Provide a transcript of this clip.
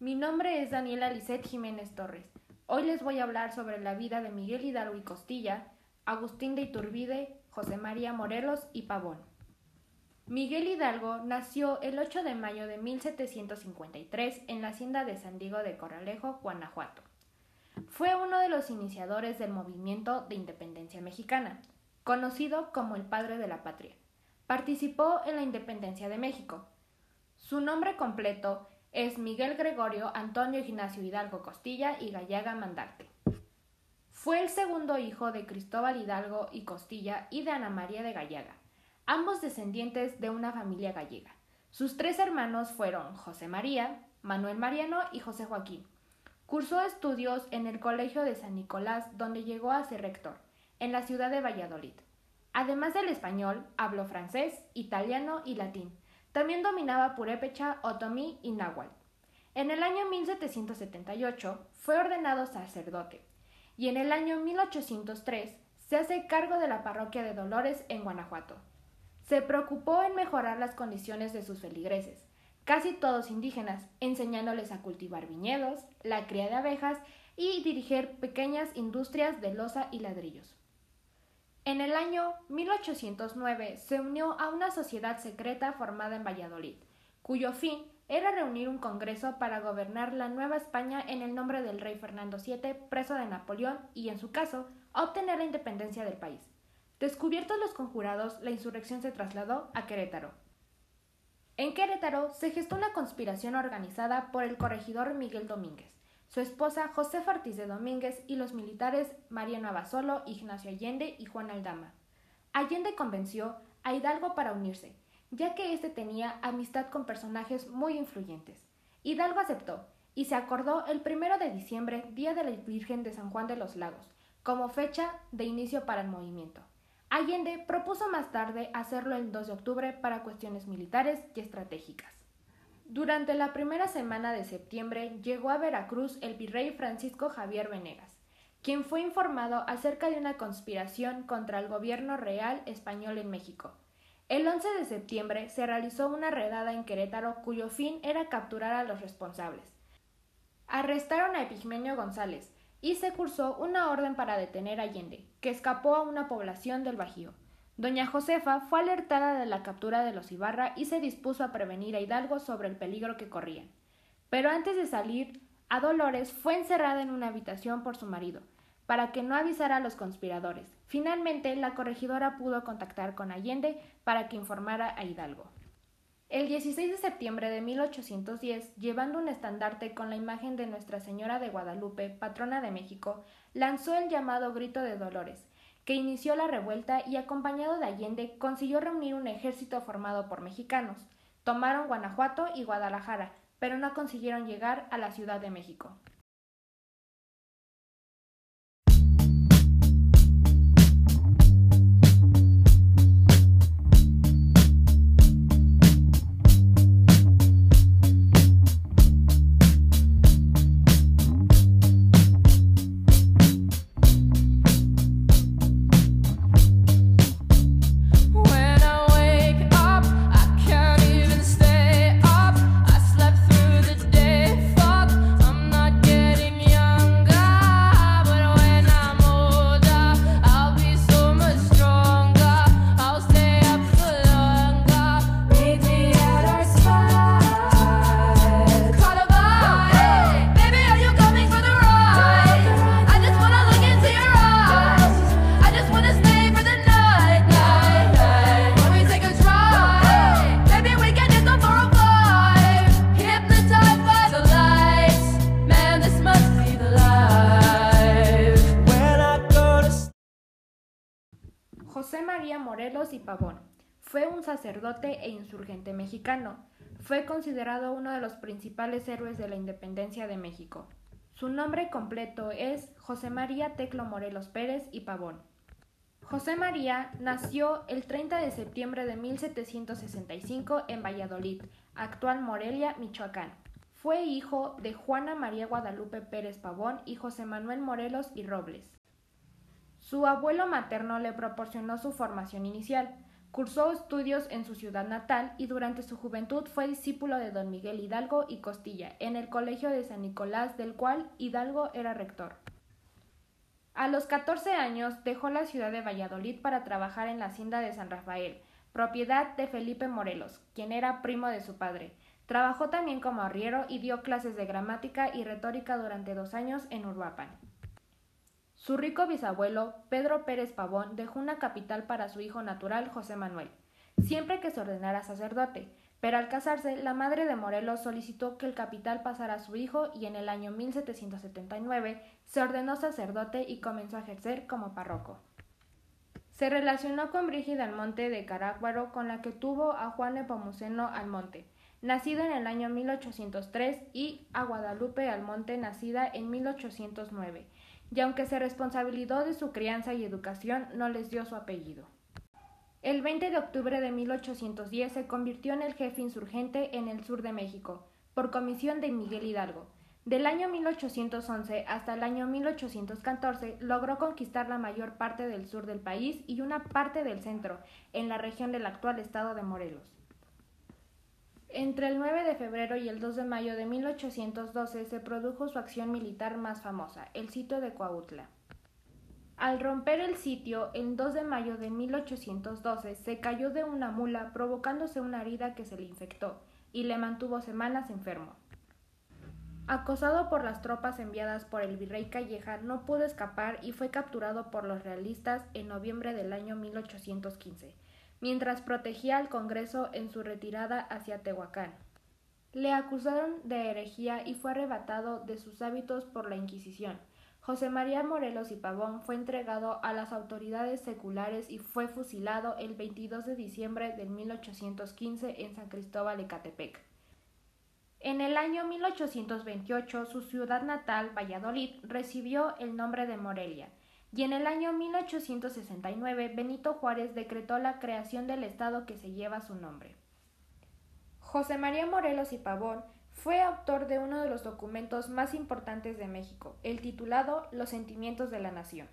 Mi nombre es Daniela Lisset Jiménez Torres. Hoy les voy a hablar sobre la vida de Miguel Hidalgo y Costilla, Agustín de Iturbide, José María Morelos y Pavón. Miguel Hidalgo nació el 8 de mayo de 1753 en la hacienda de San Diego de Corralejo, Guanajuato. Fue uno de los iniciadores del movimiento de independencia mexicana, conocido como el padre de la patria. Participó en la independencia de México. Su nombre completo es Miguel Gregorio Antonio Ignacio Hidalgo Costilla y Gallaga Mandarte. Fue el segundo hijo de Cristóbal Hidalgo y Costilla y de Ana María de Gallaga, ambos descendientes de una familia gallega. Sus tres hermanos fueron José María, Manuel Mariano y José Joaquín. Cursó estudios en el Colegio de San Nicolás, donde llegó a ser rector, en la ciudad de Valladolid. Además del español, habló francés, italiano y latín. También dominaba purépecha, otomí y náhuatl. En el año 1778 fue ordenado sacerdote y en el año 1803 se hace cargo de la parroquia de Dolores en Guanajuato. Se preocupó en mejorar las condiciones de sus feligreses, casi todos indígenas, enseñándoles a cultivar viñedos, la cría de abejas y dirigir pequeñas industrias de loza y ladrillos. En el año 1809 se unió a una sociedad secreta formada en Valladolid, cuyo fin era reunir un congreso para gobernar la Nueva España en el nombre del rey Fernando VII, preso de Napoleón, y en su caso, obtener la independencia del país. Descubiertos los conjurados, la insurrección se trasladó a Querétaro. En Querétaro se gestó una conspiración organizada por el corregidor Miguel Domínguez, su esposa Josefa Ortiz de Domínguez y los militares Mariano Abasolo, Ignacio Allende y Juan Aldama. Allende convenció a Hidalgo para unirse, ya que éste tenía amistad con personajes muy influyentes. Hidalgo aceptó y se acordó el primero de diciembre, Día de la Virgen de San Juan de los Lagos, como fecha de inicio para el movimiento. Allende propuso más tarde hacerlo el 2 de octubre para cuestiones militares y estratégicas. Durante la primera semana de septiembre llegó a Veracruz el virrey Francisco Javier Venegas, quien fue informado acerca de una conspiración contra el gobierno real español en México. El 11 de septiembre se realizó una redada en Querétaro cuyo fin era capturar a los responsables. Arrestaron a Epigmenio González y se cursó una orden para detener a Allende, que escapó a una población del Bajío. Doña Josefa fue alertada de la captura de los Ibarra y se dispuso a prevenir a Hidalgo sobre el peligro que corrían. Pero antes de salir, a Dolores fue encerrada en una habitación por su marido, para que no avisara a los conspiradores. Finalmente, la corregidora pudo contactar con Allende para que informara a Hidalgo. El 16 de septiembre de 1810, llevando un estandarte con la imagen de Nuestra Señora de Guadalupe, patrona de México, lanzó el llamado Grito de Dolores, que inició la revuelta y acompañado de Allende consiguió reunir un ejército formado por mexicanos. Tomaron Guanajuato y Guadalajara, pero no consiguieron llegar a la Ciudad de México. José María Morelos y Pavón fue un sacerdote e insurgente mexicano. Fue considerado uno de los principales héroes de la independencia de México. Su nombre completo es José María Teclo Morelos Pérez y Pavón. José María nació el 30 de septiembre de 1765 en Valladolid, actual Morelia, Michoacán. Fue hijo de Juana María Guadalupe Pérez Pavón y José Manuel Morelos y Robles. Su abuelo materno le proporcionó su formación inicial. Cursó estudios en su ciudad natal y durante su juventud fue discípulo de don Miguel Hidalgo y Costilla en el Colegio de San Nicolás, del cual Hidalgo era rector. A los 14 años dejó la ciudad de Valladolid para trabajar en la hacienda de San Rafael, propiedad de Felipe Morelos, quien era primo de su padre. Trabajó también como arriero y dio clases de gramática y retórica durante dos años en Uruapan. Su rico bisabuelo, Pedro Pérez Pavón, dejó una capital para su hijo natural, José Manuel, siempre que se ordenara sacerdote, pero al casarse, la madre de Morelos solicitó que el capital pasara a su hijo y en el año 1779 se ordenó sacerdote y comenzó a ejercer como párroco. Se relacionó con Brígida Almonte de Carácuaro, con la que tuvo a Juan Nepomuceno Almonte, nacido en el año 1803, y a Guadalupe Almonte, nacida en 1809 y aunque se responsabilizó de su crianza y educación, no les dio su apellido. El 20 de octubre de 1810 se convirtió en el jefe insurgente en el sur de México, por comisión de Miguel Hidalgo. Del año 1811 hasta el año 1814 logró conquistar la mayor parte del sur del país y una parte del centro, en la región del actual estado de Morelos. Entre el 9 de febrero y el 2 de mayo de 1812 se produjo su acción militar más famosa, el sitio de Coautla. Al romper el sitio, el 2 de mayo de 1812 se cayó de una mula provocándose una herida que se le infectó y le mantuvo semanas enfermo. Acosado por las tropas enviadas por el virrey Calleja, no pudo escapar y fue capturado por los realistas en noviembre del año 1815 mientras protegía al Congreso en su retirada hacia Tehuacán. Le acusaron de herejía y fue arrebatado de sus hábitos por la Inquisición. José María Morelos y Pavón fue entregado a las autoridades seculares y fue fusilado el 22 de diciembre de 1815 en San Cristóbal Ecatepec. En el año 1828 su ciudad natal, Valladolid, recibió el nombre de Morelia, y en el año 1869 Benito Juárez decretó la creación del Estado que se lleva su nombre. José María Morelos y Pavón fue autor de uno de los documentos más importantes de México, el titulado Los sentimientos de la Nación.